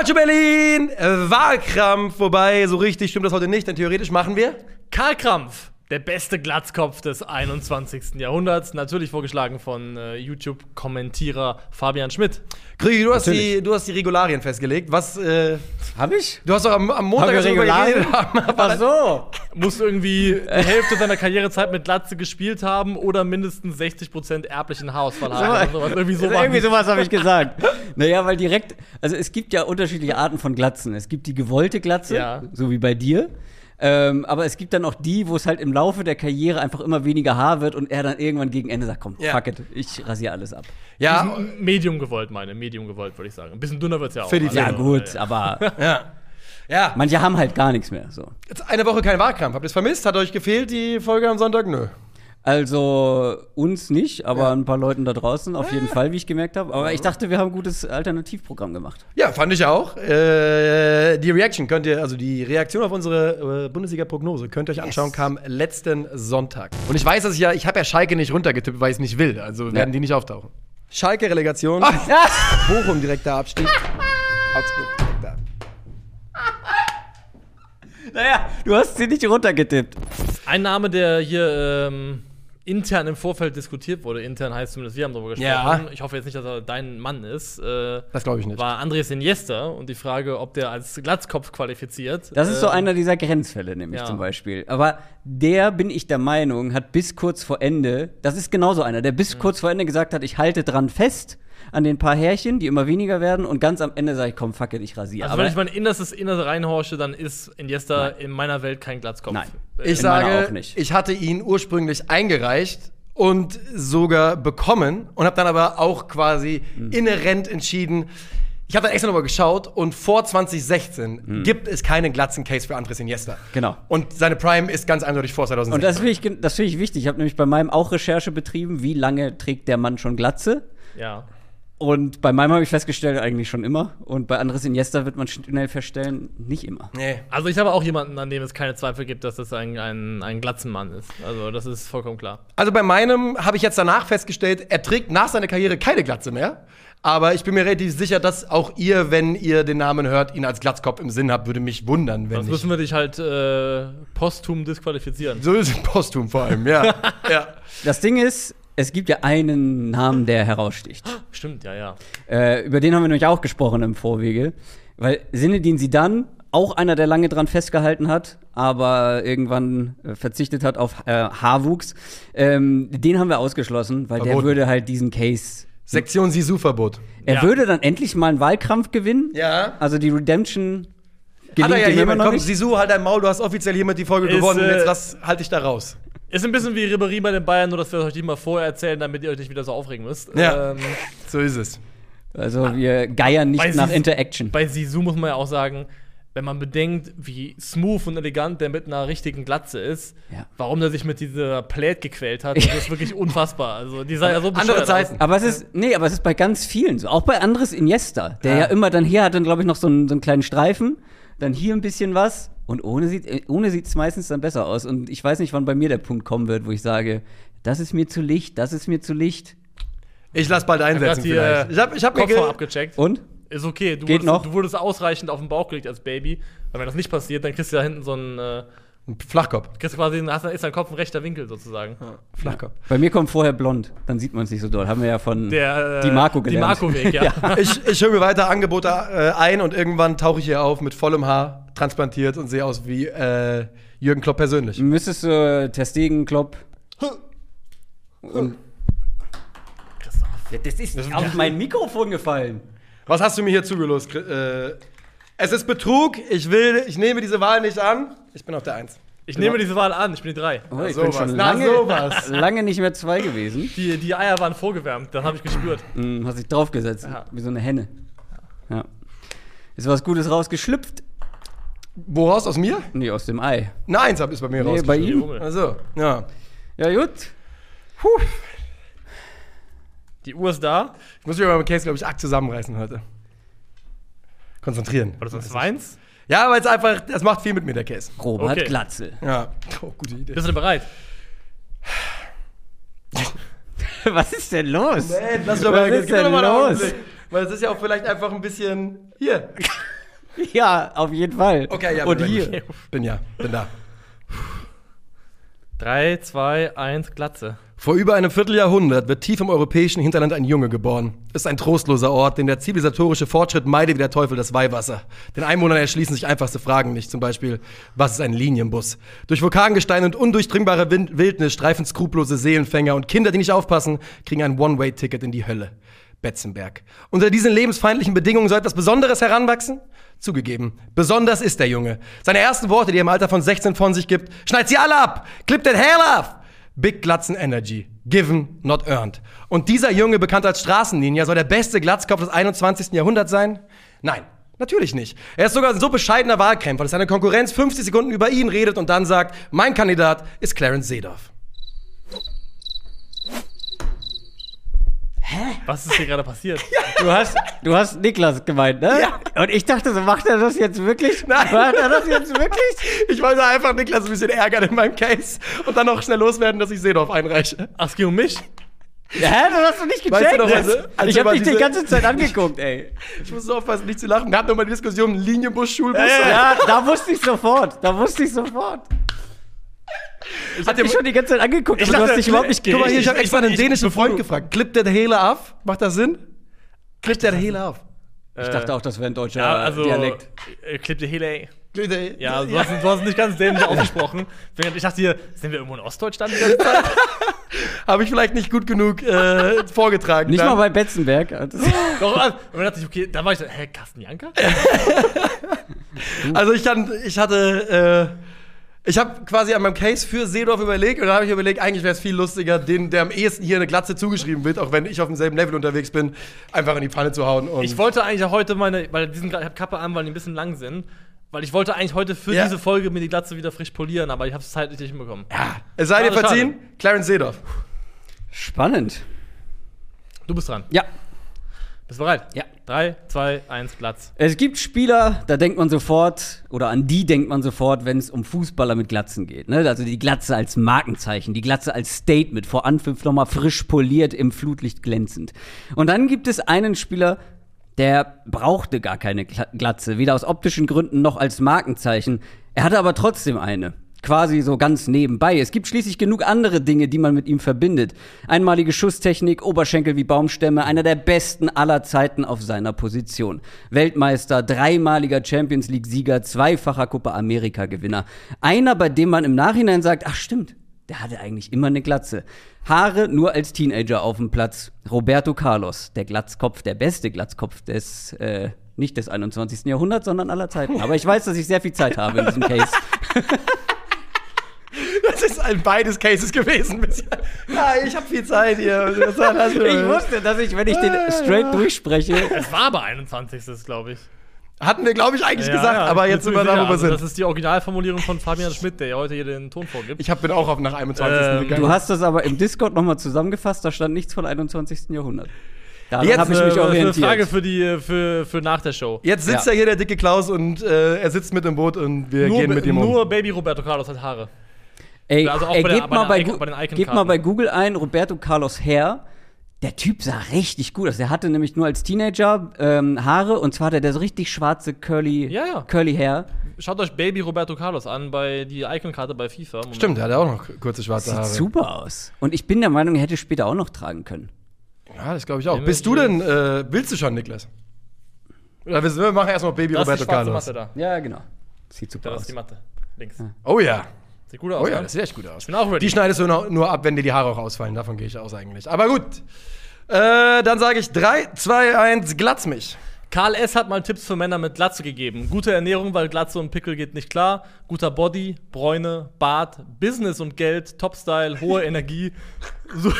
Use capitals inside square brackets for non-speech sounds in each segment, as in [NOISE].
Calcio Berlin, Wahlkrampf, wobei so richtig stimmt das heute nicht, denn theoretisch machen wir. Karl Krampf, der beste Glatzkopf des 21. Jahrhunderts, natürlich vorgeschlagen von äh, YouTube-Kommentierer Fabian Schmidt. Krigi, du hast, Natürlich. die, du hast die Regularien festgelegt. Was, äh, Hab ich? du hast doch am, am Montag Haben wir darüber Regularien? [LAUGHS] Ach so. Muss irgendwie die Hälfte seiner Karrierezeit mit Glatze gespielt haben oder mindestens 60% erblichen Haarausfall haben. oder sowas. Irgendwie so [LAUGHS] Irgendwie sowas habe ich gesagt. naja, weil direkt, also es gibt ja unterschiedliche Arten von Glatzen. Es gibt die gewollte Glatze, Ja. so wie bei dir. Ähm, aber es gibt dann auch die, wo es halt im Laufe der Karriere einfach immer weniger Haar wird und er dann irgendwann gegen Ende sagt, komm, Ja. fuck it, ich rasiere alles ab. Ja, Medium gewollt, meine. Medium gewollt, würde ich sagen. Ein bisschen dünner wird es ja auch. Für die Also, Ja gut, äh, aber [LAUGHS] ja. Ja, manche haben halt gar nichts mehr. So. jetzt eine Woche kein Wahlkrampf. Habt ihr es vermisst? Hat euch gefehlt, die Folge am Sonntag? Nö. Also uns nicht, aber Ja. ein paar Leuten da draußen auf jeden Fall, wie ich gemerkt habe. Aber ich dachte, wir haben ein gutes Alternativprogramm gemacht. Ja, fand ich auch. Äh, die Reaction könnt ihr, also die Reaktion auf unsere äh, Bundesliga-Prognose könnt ihr euch anschauen, kam letzten Sonntag. Und ich weiß, dass ich ja, ich habe ja Schalke nicht runtergetippt, weil ich es nicht will. Also werden die nicht auftauchen. Schalke-Relegation. [LAUGHS] Bochum direkter Abstieg. [LAUGHS] Augsburg direkter. Naja, du hast sie nicht runtergetippt. Ein Name, der hier ähm, intern im Vorfeld diskutiert wurde, intern heißt zumindest, wir haben darüber gesprochen. Ja. Ich hoffe jetzt nicht, dass er dein Mann ist. Äh, Das glaube ich nicht. war Andres Iniesta und die Frage, ob der als Glatzkopf qualifiziert. Das ist so Ähm, einer dieser Grenzfälle, nämlich ja. zum Beispiel. Aber der, bin ich der Meinung, hat bis kurz vor Ende, das ist genauso einer, der Mhm. bis kurz vor Ende gesagt hat, ich halte dran fest an den paar Härchen, die immer weniger werden und ganz am Ende sage ich, komm, fuck it, ich rasiere. Also, wenn ich mein innerstes Innere reinhorche, dann ist Iniesta in meiner Welt kein Glatzkopf. Nein. Äh, Ich in sage, auch nicht. ich hatte ihn ursprünglich eingereicht und sogar bekommen und habe dann aber auch quasi Hm. inhärent entschieden. Ich habe dann extra nochmal geschaut und vor 2016 gibt es keinen glatzen Case für Andres Iniesta. Hm. Genau. Und seine Prime ist ganz eindeutig vor 2016. Und das finde ich, das finde ich wichtig. Ich habe nämlich bei meinem auch Recherche betrieben, wie lange trägt der Mann schon Glatze. ja. Und bei meinem habe ich festgestellt, eigentlich schon immer. Und bei Andres Iniesta wird man schnell feststellen, nicht immer. nee. Also ich habe auch jemanden, an dem es keine Zweifel gibt, dass das ein, ein, ein Glatzenmann ist. Also das ist vollkommen klar. Also bei meinem habe ich jetzt danach festgestellt, er trägt nach seiner Karriere keine Glatze mehr. Aber ich bin mir relativ sicher, dass auch ihr, wenn ihr den Namen hört, ihn als Glatzkopf im Sinn habt, würde mich wundern, wenn Sonst müssen wir dich halt äh, posthum disqualifizieren. So ist es posthum vor allem, ja. [LAUGHS] ja. Das Ding ist, es gibt ja einen Namen, der heraussticht. Stimmt, ja, ja. Äh, über den haben wir nämlich auch gesprochen im Vorwege. Weil Sinedin Sidan, auch einer, der lange dran festgehalten hat, aber irgendwann äh, verzichtet hat auf äh, Haarwuchs, ähm, den haben wir ausgeschlossen, weil der Verboten. würde halt diesen Case. Sektion Sisu-Verbot. Er Ja. würde dann endlich mal einen Wahlkampf gewinnen. Ja. Also die Redemption Hat gelingt er ja noch Komm, nicht. Sisu, halt dein Maul, du hast offiziell hiermit die Folge Ist, gewonnen. äh, Jetzt lass, halt dich da raus. Ist ein bisschen wie Ribery bei den Bayern, nur dass wir euch die mal vorher erzählen, damit ihr euch nicht wieder so aufregen müsst. Ja. Ähm, So ist es. Also wir geiern nicht Bei nach Sisu- Interaction. bei Sisu muss man ja auch sagen, wenn man bedenkt, wie smooth und elegant der mit einer richtigen Glatze ist, Ja. warum der sich mit dieser Plät gequält hat, das ist [LAUGHS] wirklich unfassbar. Also die sah ja so Andere Zeiten. Aus. Aber es ist, nee, aber es ist bei ganz vielen so. Auch bei Andres Iniesta, der ja, Ja. immer dann hier hat dann, glaube ich, noch so einen, so einen kleinen Streifen, dann hier ein bisschen was und ohne sieht ohne sieht's meistens dann besser aus. Und ich weiß nicht, wann bei mir der Punkt kommen wird, wo ich sage, das ist mir zu licht, das ist mir zu licht. Ich lass bald einsetzen Ich hab, ich hab mir Kopfhörer ge- abgecheckt. Und? Ist okay, du, Geht wurdest, noch? du wurdest ausreichend auf den Bauch gelegt als Baby. Weil wenn das nicht passiert, dann kriegst du da hinten so einen, äh, Flachkopf. kriegst du quasi, hast, ist dein Kopf ein rechter Winkel sozusagen. Flachkopf. Bei mir kommt vorher blond, dann sieht man es nicht so doll. Haben wir ja von Der, äh, die Marco Die gelernt. Marco-Weg, ja. [LAUGHS] Ich, ich höre mir weiter Angebote äh, ein und irgendwann tauche ich hier auf mit vollem Haar, transplantiert und sehe aus wie äh, Jürgen Klopp persönlich. Müsstest du äh, Testegen, Klopp. Und Christoph. ja, das ist auf mein Mikrofon gefallen. Was hast du mir hier zugelost? Äh, es ist Betrug. Ich will, ich nehme diese Wahl nicht an. Ich bin auf der Eins. Ich nehme diese Wahl an, ich bin die drei. Oh, ich sowas. bin schon Na, lange, sowas. [LAUGHS] lange nicht mehr zwei gewesen. Die, die Eier waren vorgewärmt, das habe ich gespürt. Hm, hast dich draufgesetzt, Ja. wie so eine Henne. Ja. Ist was Gutes rausgeschlüpft? Woraus? Aus mir? Nee, aus dem Ei. Eine Eins ist bei mir Nee, raus. bei ihm? Also, ja. Ja, gut. Die Uhr ist da. Ich muss mich beim Case, glaube ich, arg zusammenreißen heute. Konzentrieren. War das ein Zweins? Ja, weil es einfach, das macht viel mit mir, der Case. Robert Okay. Glatzel. Ja. Oh, gute Idee. Bist du denn bereit? [LAUGHS] was ist denn los? Nee, lass doch Was mal, ist gib mir denn doch mal einen los? Augenblick. Weil es ist ja auch vielleicht einfach ein bisschen. Hier. [LAUGHS] Ja, auf jeden Fall. Okay, ja, Und bin hier. ready. Bin ja, bin da. 3, 2, 1, Glatze. Vor über einem Vierteljahrhundert wird tief im europäischen Hinterland ein Junge geboren. Ist ein trostloser Ort, den der zivilisatorische Fortschritt meidet wie der Teufel das Weihwasser. Den Einwohnern erschließen sich einfachste Fragen nicht, zum Beispiel, was ist ein Linienbus? Durch Vulkangestein und undurchdringbare Wildnis streifen skrupellose Seelenfänger und Kinder, die nicht aufpassen, kriegen ein One-Way-Ticket in die Hölle. Betzenberg. Unter diesen lebensfeindlichen Bedingungen soll etwas Besonderes heranwachsen? Zugegeben, besonders ist der Junge. Seine ersten Worte, die er im Alter von 16 von sich gibt, schneid sie alle ab, clip den Hair off! Big Glatzen Energy. Given, not earned. Und dieser Junge, bekannt als Straßenlinie, soll der beste Glatzkopf des 21. Jahrhunderts sein? Nein, natürlich nicht. Er ist sogar ein so bescheidener Wahlkämpfer, dass seine Konkurrenz 50 Sekunden über ihn redet und dann sagt, mein Kandidat ist Clarence Seedorf. Was ist hier gerade passiert? [LAUGHS] Du hast, du hast Niklas gemeint, ne? Ja. Und ich dachte so, macht er das jetzt wirklich? Nein. Macht er das jetzt wirklich? Ich wollte einfach Niklas ein bisschen ärgern in meinem Case und dann noch schnell loswerden, dass ich Seedorf einreiche. Ach, es ging um mich? Hä, das hast du nicht Weißt gecheckt? du noch, also, als ich hab dich die ganze Zeit angeguckt, ey. [LAUGHS] Ich muss so aufpassen, nicht zu lachen. Wir hatten nochmal die Diskussion Linienbus, Schulbus. [LAUGHS] Ja, da wusste ich sofort. Da wusste ich sofort. Ich hab dich schon die ganze Zeit angeguckt, Ich aber du dachte, hast dich überhaupt nicht Guck mal hier, ich habe Ich- extra einen dänischen Freund du- gefragt. Klippt der Hele auf? Macht das Sinn? Klippt der Hele auf? Ich dachte auch, das wäre ein deutscher Ja, also. Dialekt. Äh, Clip de Hele. Klippt der- Ja, du, hast, du hast nicht ganz dämlich [LAUGHS] ausgesprochen. Ich dachte hier, sind wir irgendwo in Ostdeutschland die ganze Zeit? [LAUGHS] Habe ich vielleicht nicht gut genug äh, vorgetragen. Nicht dann. mal bei Betzenberg. [LAUGHS] Doch, also, und dann dachte ich, okay, da war ich so, hä, Carsten Janker? Also ich, kann, ich hatte, äh, ich habe quasi an meinem Case für Seedorf überlegt und dann habe ich überlegt, eigentlich wäre es viel lustiger, den, der am ehesten hier eine Glatze zugeschrieben wird, auch wenn ich auf demselben Level unterwegs bin, einfach in die Pfanne zu hauen. Und Ich wollte eigentlich auch heute meine, weil diesen, ich habe Kappe an, weil die ein bisschen lang sind. Weil ich wollte eigentlich heute für Ja. diese Folge mir die Glatze wieder frisch polieren, aber ich habe es zeitlich nicht hinbekommen. ja, es sei dir Schade, verziehen, Clarence Seedorf. Spannend. Du bist dran. Ja. Bist du bereit? Ja. 3, 2, 1, Glatz. Es gibt Spieler, da denkt man sofort, oder an die denkt man sofort, wenn es um Fußballer mit Glatzen geht. Ne? Also die Glatze als Markenzeichen, die Glatze als Statement, vor Anpfiff nochmal frisch poliert, im Flutlicht glänzend. Und dann gibt es einen Spieler, der brauchte gar keine Gla- Glatze, weder aus optischen Gründen noch als Markenzeichen. Er hatte aber trotzdem eine. Quasi so ganz nebenbei. Es gibt schließlich genug andere Dinge, die man mit ihm verbindet. Einmalige Schusstechnik, Oberschenkel wie Baumstämme, einer der besten aller Zeiten auf seiner Position. Weltmeister, dreimaliger Champions League-Sieger, zweifacher Copa America-Gewinner. Einer, bei dem man im Nachhinein sagt, ach stimmt, der hatte eigentlich immer eine Glatze. Haare nur als Teenager auf dem Platz. Roberto Carlos, der Glatzkopf, der beste Glatzkopf des, äh, nicht des 21. Jahrhunderts, sondern aller Zeiten. Aber ich weiß, dass ich sehr viel Zeit habe in diesem [LAUGHS] Case. Das ist ein beides Cases gewesen. [LAUGHS] Ja, ich habe viel Zeit hier. [LAUGHS] Ich wusste, dass ich, wenn ich den straight durchspreche, Es war aber 21. glaube ich. Hatten wir, glaube ich, eigentlich Ja, gesagt, ja, aber jetzt sind wir da, wo wir also, sind. Das ist die Originalformulierung von Fabian Schmidt, der ja heute hier den Ton vorgibt. Ich hab, bin auch auf nach 21. Ähm, gegangen. du hast das aber im Discord nochmal zusammengefasst, da stand nichts von 21. Jahrhundert. Daran Jetzt habe ich Äh, mich eine orientiert. Frage für, die, für, für nach der Show. Jetzt sitzt Ja. ja hier der dicke Klaus und äh, er sitzt mit im Boot und wir gehen mit ihm um. nur Baby Roberto Carlos hat Haare. Ey, Also auch ey bei der- gebt, bei mal der bei, bei den Icon-Karten. gebt mal bei Google ein, Roberto Carlos Hair. Der Typ sah richtig gut aus. Der hatte nämlich nur als Teenager ähm, Haare und zwar hatte der so richtig schwarze Curly, Ja, ja. Curly Hair. Schaut euch Baby Roberto Carlos an bei die Icon-Karte bei FIFA. Moment. Stimmt, er hat auch noch kurze schwarze Sieht Haare. super aus. Und ich bin der Meinung, er hätte später auch noch tragen können. Ja, das glaube ich auch. Bist du denn, äh, willst du schon, Niklas? Oder wir, machen erstmal Baby Das ist die Roberto schwarze Carlos. Matte da. Ja, genau. Sieht super Da ist aus. die Matte. Links. Oh ja. Sieht gut aus. Oh ja, ne? das sieht echt gut aus. Ich bin auch ready. Die schneidest du nur, nur ab, wenn dir die Haare auch ausfallen. Davon gehe ich aus eigentlich. Aber gut. Äh, dann sage ich 3, 2, 1, glatz mich. Karl S. hat mal Tipps für Männer mit Glatze gegeben. Gute Ernährung, weil Glatze und Pickel geht nicht klar. Guter Body, Bräune, Bart, Business und Geld, Topstyle, hohe [LAUGHS] Energie, su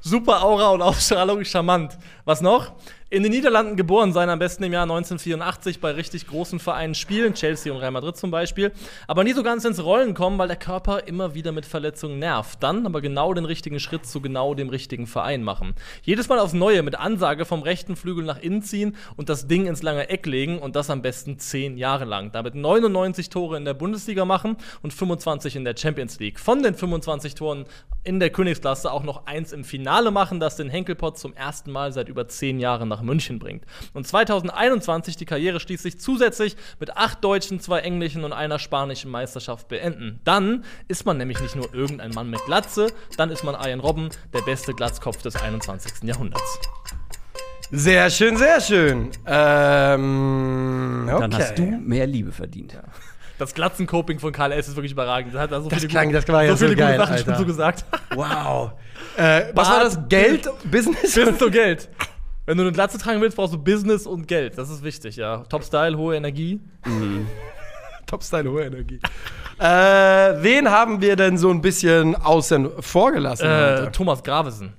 super Aura und Ausstrahlung, charmant. Was noch? In den Niederlanden geboren sein, am besten im Jahr 1984 bei richtig großen Vereinen spielen, Chelsea und Real Madrid zum Beispiel, aber nie so ganz ins Rollen kommen, weil der Körper immer wieder mit Verletzungen nervt. Dann aber genau den richtigen Schritt zu genau dem richtigen Verein machen. Jedes Mal aufs Neue mit Ansage vom rechten Flügel nach innen ziehen und das Ding ins lange Eck legen und das am besten 10 Jahre lang. Damit 99 Tore in der Bundesliga machen und 25 in der Champions League. Von den 25 Toren in der Königsklasse auch noch eins im Finale machen, das den Henkelpott zum ersten Mal seit über zehn Jahre nach München bringt. Und 2021 die Karriere schließlich zusätzlich mit acht deutschen, zwei englischen und einer spanischen Meisterschaft beenden. Dann ist man nämlich nicht nur irgendein Mann mit Glatze, dann ist man Ian Robben, der beste Glatzkopf des 21. Jahrhunderts. Sehr schön, sehr schön. Ähm, okay. Dann hast du mehr Liebe verdient. Das Glatzencoping von Karl S. ist wirklich überragend. Das hat da so Das viele klang- gute, das war ja so viele so geil, gute Sachen schon Alter. so gesagt. Wow. Äh, was war das? Geld? Business? Business und Geld. Wenn du eine Glatze tragen willst, brauchst du Business und Geld. Das ist wichtig, ja. Top Style, hohe Energie. [LAUGHS] Top-Style, hohe Energie. äh, wen haben wir denn so ein bisschen außen vor gelassen? Äh? Thomas Gravesen.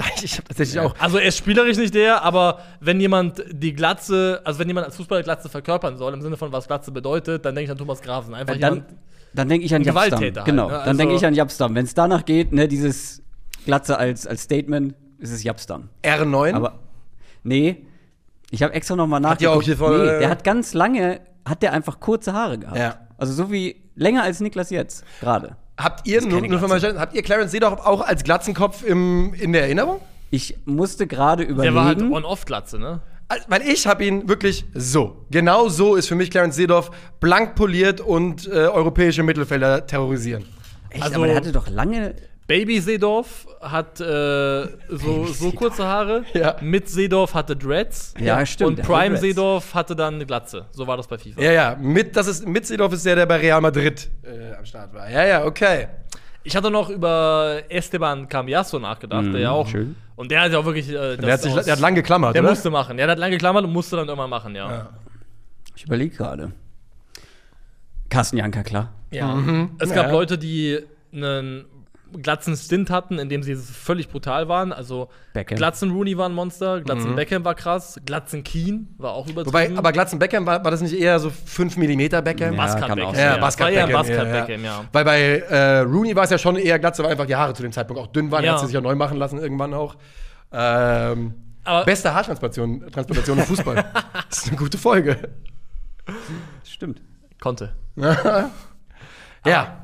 [LAUGHS] ich habe tatsächlich auch. Also er ist spielerisch nicht der, aber wenn jemand die Glatze, also wenn jemand als Fußballer Glatze verkörpern soll, im Sinne von was Glatze bedeutet, dann denke ich an Thomas Gravesen. Einfach Dann, jemand. dann denke ich an Ein Japstam. Gewalttäter halt, Genau, ne? dann Also- denke ich an Japstam. Wenn es danach geht, ne, dieses Glatze als, als Statement, ist es Japstam. R9. Aber nee, ich habe extra noch mal Hat die auch nachgeguckt. hier voll- nee, der hat ganz lange, hat der einfach kurze Haare gehabt. Ja. Also so wie länger als Niklas jetzt gerade. habt ihr, nur, nur für meine habt ihr Clarence Seedorf auch als Glatzenkopf im, in der Erinnerung? Ich musste gerade Der war halt überlegen. on-off-Glatze, ne? Weil ich habe ihn wirklich so. Genau so ist für mich Clarence Seedorf blank poliert und äh, europäische Mittelfelder terrorisieren. Echt, also- aber der hatte doch lange. Baby Seedorf hat äh, so, so kurze Haare. Ja. Mit Seedorf hatte Dreads. Ja, stimmt, Und Prime. Seedorf hatte dann eine Glatze. So war das bei FIFA. Ja, ja. Mit, das ist, mit Seedorf ist der, der bei Real Madrid äh, am Start war. Ja, ja, okay. Ich hatte noch über Esteban Cambiasso nachgedacht, der ja auch. schön. Und der hat ja auch wirklich. Äh, Der hat, sich, aus- der hat lang geklammert, Der oder? musste machen. Ja, der hat lange geklammert und musste dann irgendwann machen, ja. Ich überlege gerade. Carsten Janka, klar. Ja. Mhm. Es Ja. gab Leute, die einen glatzen Stint hatten, in dem sie völlig brutal waren. Also Beckham. Glatzen Rooney war ein Monster, Glatzen Beckham war krass, Glatzen Keen war auch übertrieben. Wobei, aber Glatzen Beckham, war, war das nicht eher so 5 mm Beckham? Ja. Kann Beckham. auch Ja, war ein Beckham, ja, ja. Beckham, ja. Weil bei äh, Rooney war es ja schon eher Glatze, weil einfach die Haare zu dem Zeitpunkt auch dünn waren. Ja. hat sie sich ja neu machen lassen irgendwann auch. Ähm, Aber- beste Haartransplantation Transplantation im Fußball. [LAUGHS] das ist eine gute Folge. Stimmt. Konnte. [LAUGHS] Ja.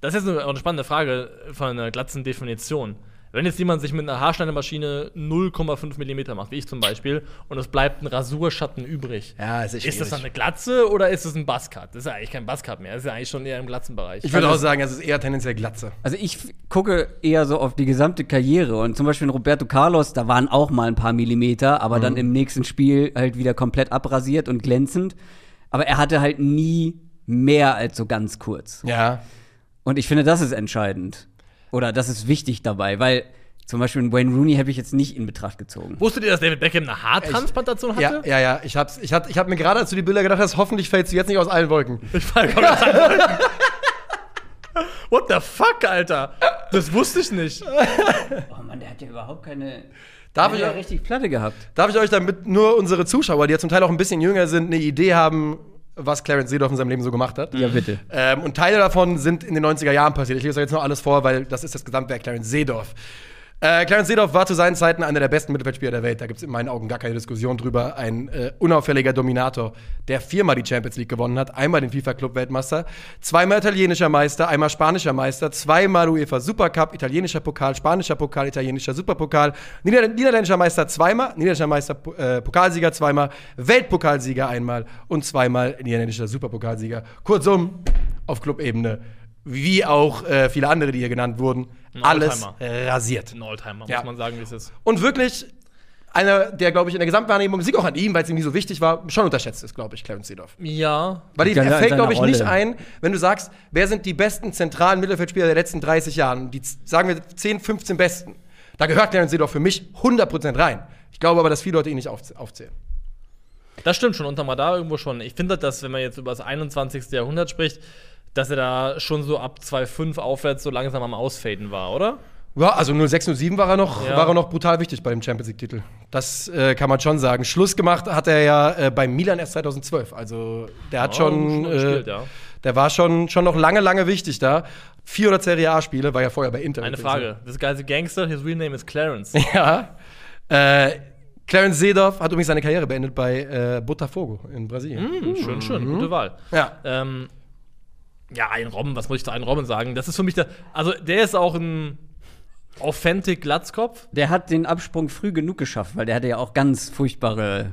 Das ist jetzt eine, auch eine spannende Frage von einer glatzen Definition. Wenn jetzt jemand sich mit einer Haarschneidemaschine 0,5 mm macht, wie ich zum Beispiel, und es bleibt ein Rasurschatten übrig, Ja, ist ist das dann eine Glatze oder ist es ein Buzzcut? Das ist ja eigentlich kein Buzzcut mehr, das ist ja eigentlich schon eher im Glatzenbereich. Ich würde auch sagen, es ist eher tendenziell Glatze. Also ich gucke eher so auf die gesamte Karriere und zum Beispiel in Roberto Carlos, da waren auch mal ein paar Millimeter, aber dann im nächsten Spiel halt wieder komplett abrasiert und glänzend. Aber er hatte halt nie mehr als so ganz kurz. Ja. Und ich finde, das ist entscheidend. Oder das ist wichtig dabei, weil zum Beispiel einen Wayne Rooney habe ich jetzt nicht in Betracht gezogen. Wusstet ihr, dass David Beckham eine Haartransplantation hatte? Ja, ja, ja. Ich hab's, ich hab, ich hab mir gerade, als du die Bilder gedacht hast, hoffentlich fällst du jetzt nicht aus allen Wolken. Ich fall komplett an. What the fuck, Alter? Das wusste ich nicht. [LAUGHS] Oh Mann, der hat ja überhaupt keine. Darf ich- ja richtig Platte gehabt. Darf ich euch damit nur unsere Zuschauer, die ja zum Teil auch ein bisschen jünger sind, eine Idee haben, was Clarence Seedorf in seinem Leben so gemacht hat? Ja, bitte. Ähm, und Teile davon sind in den 90er Jahren passiert. Ich lese euch jetzt nur alles vor, weil das ist das Gesamtwerk Clarence Seedorf. Äh, Clarence Seedorf war zu seinen Zeiten einer der besten Mittelfeldspieler der Welt. Da gibt es in meinen Augen gar keine Diskussion drüber. Ein äh, unauffälliger Dominator, der viermal die Champions League gewonnen hat. Einmal den FIFA-Club-Weltmeister, zweimal italienischer Meister, einmal spanischer Meister, zweimal UEFA Supercup, italienischer Pokal, spanischer Pokal, italienischer Superpokal, Nieder niederländischer Meister zweimal, niederländischer Meister äh, Pokalsieger zweimal, Weltpokalsieger einmal und zweimal niederländischer Superpokalsieger. Kurzum, auf Clubebene, wie auch äh, viele andere, die hier genannt wurden, Ein alles Oldtimer. rasiert. Ein Oldtimer, Ja. muss man sagen, wie es ist. Und wirklich einer, der, glaube ich, in der Gesamtwahrnehmung, Sieg auch an ihm, weil es ihm nie so wichtig war, schon unterschätzt ist, glaube ich, Clarence Seedorf. Ja. Weil Ja, er fällt, glaube ich, nicht Rolle. ein, wenn du sagst, wer sind die besten zentralen Mittelfeldspieler der letzten 30 Jahre? Die, sagen wir, 10, 15 besten. Da gehört Clarence Seedorf für mich 100% rein. Ich glaube aber, dass viele Leute ihn nicht aufz- aufzählen. Das stimmt schon, unterm Radar irgendwo schon. Ich finde, dass, wenn man jetzt über das 21. Jahrhundert spricht, dass er da schon so ab 2,5 aufwärts so langsam am Ausfaden war, oder? Ja, also 06, 07 war er noch, Ja. war er noch brutal wichtig bei dem Champions League-Titel. Das äh, kann man schon sagen. Schluss gemacht hat er ja äh, bei Milan erst 2012. Also der hat Ja, schon, schon äh, gespielt, ja. der war schon, schon noch lange, lange wichtig da. 400 Serie A-Spiele, war ja vorher bei Inter. Eine. Frage. This guy's a gangster, his real name is Clarence. [LAUGHS] Ja. Äh, Clarence Seedorf hat übrigens seine Karriere beendet bei äh, Botafogo in Brasilien. Hm, schön, schön, gute Wahl. Ja. Ähm, ja, ein Robben, was muss ich zu einem Robben sagen? Das ist für mich der. Also, der ist auch ein. Authentic Glatzkopf. Der hat den Absprung früh genug geschafft, weil der hatte ja auch ganz furchtbare,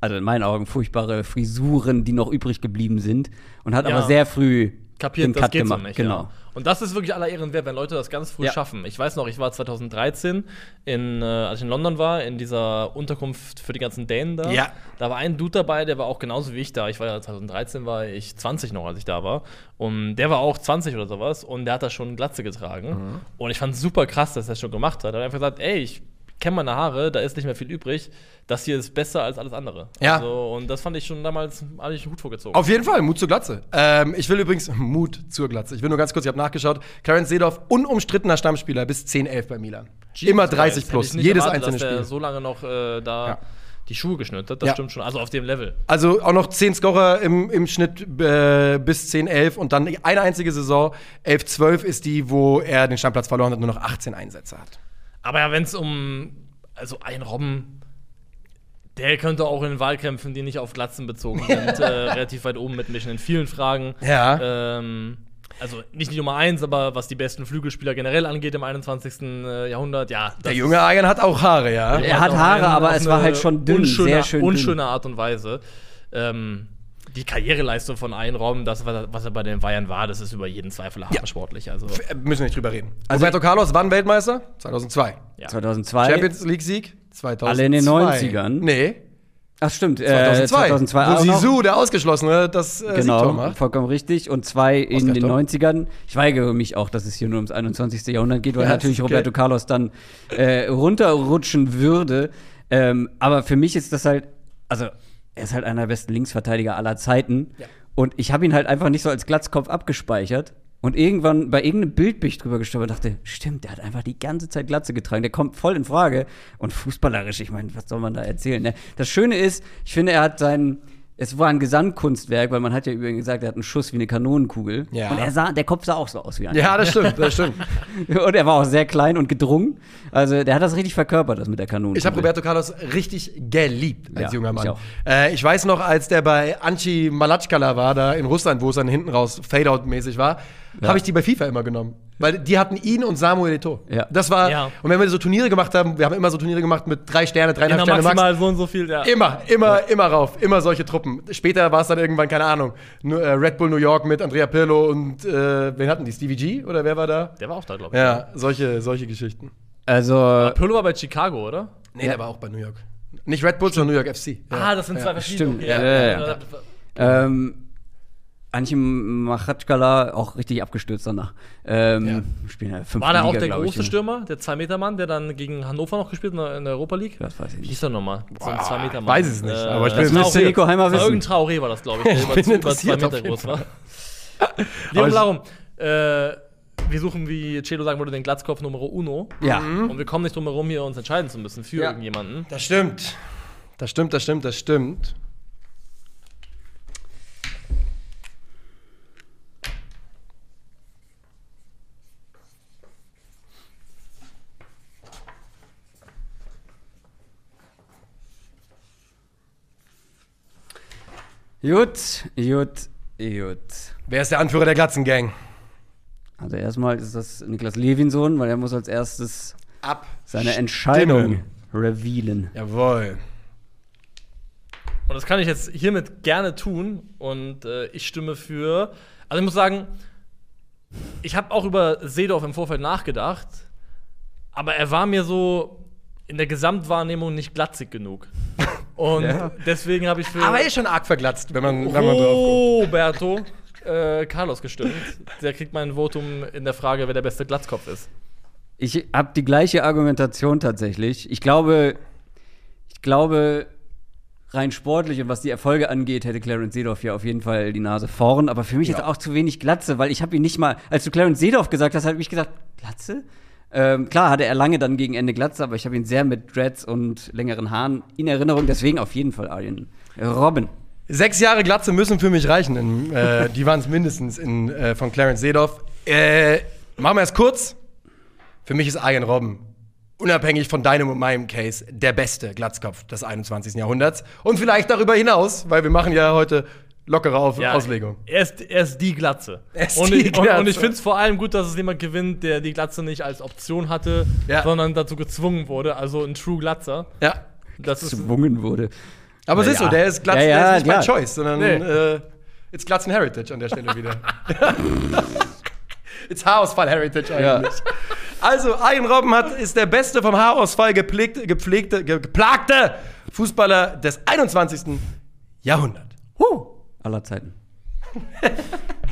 also in meinen Augen furchtbare Frisuren, die noch übrig geblieben sind. Und hat Ja. aber sehr früh kapiert, das Cut geht gemacht. so nicht. genau. Ja. Und das ist wirklich aller Ehren wert, wenn Leute das ganz früh Ja. schaffen. Ich weiß noch, ich war 2013, in, äh, als ich in London war, in dieser Unterkunft für die ganzen Dänen da. Ja. Da war ein Dude dabei, der war auch genauso wie ich da. Ich war ja 2013, war ich 20 noch, als ich da war. Und der war auch 20 oder sowas und der hat da schon Glatze getragen. Mhm. Und ich fand es super krass, dass er das schon gemacht hat. Er hat einfach gesagt, ey, ich kenne meine Haare, da ist nicht mehr viel übrig. Das hier ist besser als alles andere. Ja. Also, und das fand ich schon damals, habe ich einen Hut vorgezogen. Auf jeden Fall, Mut zur Glatze. Ähm, ich will übrigens, [LAUGHS] Mut zur Glatze. Ich will nur ganz kurz, ich habe nachgeschaut. Clarence Seedorf, unumstrittener Stammspieler bis 10-11 bei Milan. Immer 30 Hätte plus, jedes erwartet, einzelne Spiel. so lange noch äh, da Ja. die Schuhe geschnürt hat. Das Ja. stimmt schon. Also auf dem Level. Also auch noch 10 Scorer im, im Schnitt äh, bis 10-11 und dann eine einzige Saison, 11-12 ist die, wo er den Stammplatz verloren hat und nur noch 18 Einsätze hat. Aber ja, wenn es um also ein Robben, der könnte auch in Wahlkämpfen, die nicht auf Glatzen bezogen [LAUGHS] sind, äh, relativ weit oben mitmischen in vielen Fragen. Ja. Ähm, also nicht die Nummer eins, aber was die besten Flügelspieler generell angeht im 21. äh, Jahrhundert, ja. Der junge Ayan hat auch Haare, ja. Er hat Haare, einen aber es war halt schon dünn, unschöne, sehr schön dünn. unschöne Art und Weise. Ähm, die Karriereleistung von Einraum, das, was er- was bei den Bayern war, das ist über jeden Zweifel erhaben Ja. sportlich. Also, Äh, Müssen wir nicht drüber reden. Also- Roberto Carlos, wann Weltmeister? 2002. ja. 2002. Champions League-Sieg? 2002. Alle in den 90ern. Nee, Ach stimmt, 2002. Äh, 2002 wo. Sisu, der Ausgeschlossene, das äh, Siegtor Genau, macht. vollkommen richtig. Und zwei in den Stopp. 90ern. Ich weigere mich auch, dass es hier nur ums 21. Jahrhundert geht, weil Ja, natürlich okay. Roberto Carlos dann äh, runterrutschen würde. Ähm, aber für mich ist das halt, also er ist halt einer der besten Linksverteidiger aller Zeiten. Ja. Und ich habe ihn halt einfach nicht so als Glatzkopf abgespeichert. Und irgendwann bei irgendeinem Bild bin ich drüber gestolpert und dachte, stimmt, der hat einfach die ganze Zeit Glatze getragen. Der kommt voll in Frage. Und fußballerisch, ich meine, was soll man da erzählen? Ne? Das Schöne ist, ich finde, er hat sein, es war ein Gesamtkunstwerk, weil man hat ja übrigens gesagt, er hat einen Schuss wie eine Kanonenkugel. Ja. Und er sah, der Kopf sah auch so aus wie einer. Ja, das stimmt, das stimmt. [LAUGHS] Und er war auch sehr klein und gedrungen. Also der hat das richtig verkörpert, das mit der Kanonenkugel. Ich habe Roberto Carlos richtig geliebt als Ja, junger Mann. ich auch. Äh, ich weiß noch, als der bei Anchi Malachkala war, da in Russland, wo es dann hinten raus Fade-Out-mäßig war, Ja. habe ich die bei FIFA immer genommen. Weil die hatten ihn und Samuel Eto'o. Ja. Das war, Ja. und wenn wir so Turniere gemacht haben, wir haben immer so Turniere gemacht mit drei Sterne, dreieinhalb Sterne Max. maximal so und so viel, ja. Immer, immer, immer rauf. Immer solche Truppen. Später war es dann irgendwann, keine Ahnung, nur, äh, Red Bull New York mit Andrea Pirlo und äh, wen hatten die? Stevie G? Oder wer war da? Der war auch da, glaube ich. Ja, solche, solche Geschichten. Also, Pirlo war bei Chicago, oder? Nee, der war auch bei New York. Nicht Red Bull, sondern New York FC. Ja. Ah, das sind zwei verschiedene. Stimmt, Okay, ja, ja, ja. ähm, Anchi Machatschkala auch richtig abgestürzt danach. Ähm, Ja. Spielen ja fünf War da auch der glaub ich, große ne? Stürmer, der 2-Meter-Mann, der dann gegen Hannover noch gespielt hat in der Europa League? Das weiß ich Wie nicht. hieß der nochmal? So ein Boah, 2-Meter-Mann. weiß es nicht, aber ich bin Das müsste. Nico Heimer wissen. irgendein Traoré war das, glaube ich, [LAUGHS] der über, bin über zwei interessiert Meter auf jeden groß war. [LAUGHS] Leon ich- Larum, äh, wir suchen, wie Celo sagen würde, den Glatzkopf Nummer uno. Ja. Und wir kommen nicht drum herum, hier uns entscheiden zu müssen für Ja. irgendjemanden. Das stimmt. Das stimmt, das stimmt, das stimmt. Gut, gut, gut. Wer ist der Anführer der Glatzengang? Also erstmal ist das Niklas Levinson, weil er muss als erstes Ab. seine Entscheidung revealen. Jawohl. Und das kann ich jetzt hiermit gerne tun. Und äh, ich stimme für. Also ich muss sagen, ich habe auch über Seedorf im Vorfeld nachgedacht, aber er war mir so in der Gesamtwahrnehmung nicht glatzig genug. [LAUGHS] Und Ja. deswegen habe ich für Aber er ist schon arg verglatzt, wenn man, wenn man drauf guckt. Roberto äh, Carlos gestimmt. Der kriegt mein Votum in der Frage, wer der beste Glatzkopf ist. Ich habe die gleiche Argumentation tatsächlich. Ich glaube, ich glaube, rein sportlich und was die Erfolge angeht, hätte Clarence Seedorf ja auf jeden Fall die Nase vorn. Aber für mich ist Ja. er auch zu wenig Glatze, weil ich habe ihn nicht mal, als du Clarence Seedorf gesagt hast, habe ich gesagt, Glatze? Ähm, klar hatte er lange dann gegen Ende Glatze, aber ich habe ihn sehr mit Dreads und längeren Haaren in Erinnerung. Deswegen auf jeden Fall Arjen Robin. Sechs Jahre Glatze müssen für mich reichen. In, äh, [LAUGHS] die waren es mindestens in, äh, von Clarence Seedorf. Äh, machen wir es kurz. Für mich ist Arjen Robben, unabhängig von deinem und meinem Case, der beste Glatzkopf des 21. Jahrhunderts. Und vielleicht darüber hinaus, weil wir machen ja heute lockere Auf Ja, Auslegung. Er ist, er ist die Glatze. Er ist und, die ich, und, Glatze. und ich finde es vor allem gut, dass es jemand gewinnt, der die Glatze nicht als Option hatte, Ja. sondern dazu gezwungen wurde. Also ein True Glatzer. Ja. Das ist gezwungen wurde. Aber es Ja, ist so, der ist Glatz, Ja, ja, der ist nicht ja. mein Choice, sondern Nee. äh, it's Glatzen Heritage an der Stelle wieder. [LAUGHS] it's Haarausfall Heritage eigentlich. Also, Arjen Robben hat, ist der beste vom Haarausfall gepflegte, gepflegte, ge, geplagte Fußballer des 21. Jahrhunderts. Aller Zeiten. [LAUGHS]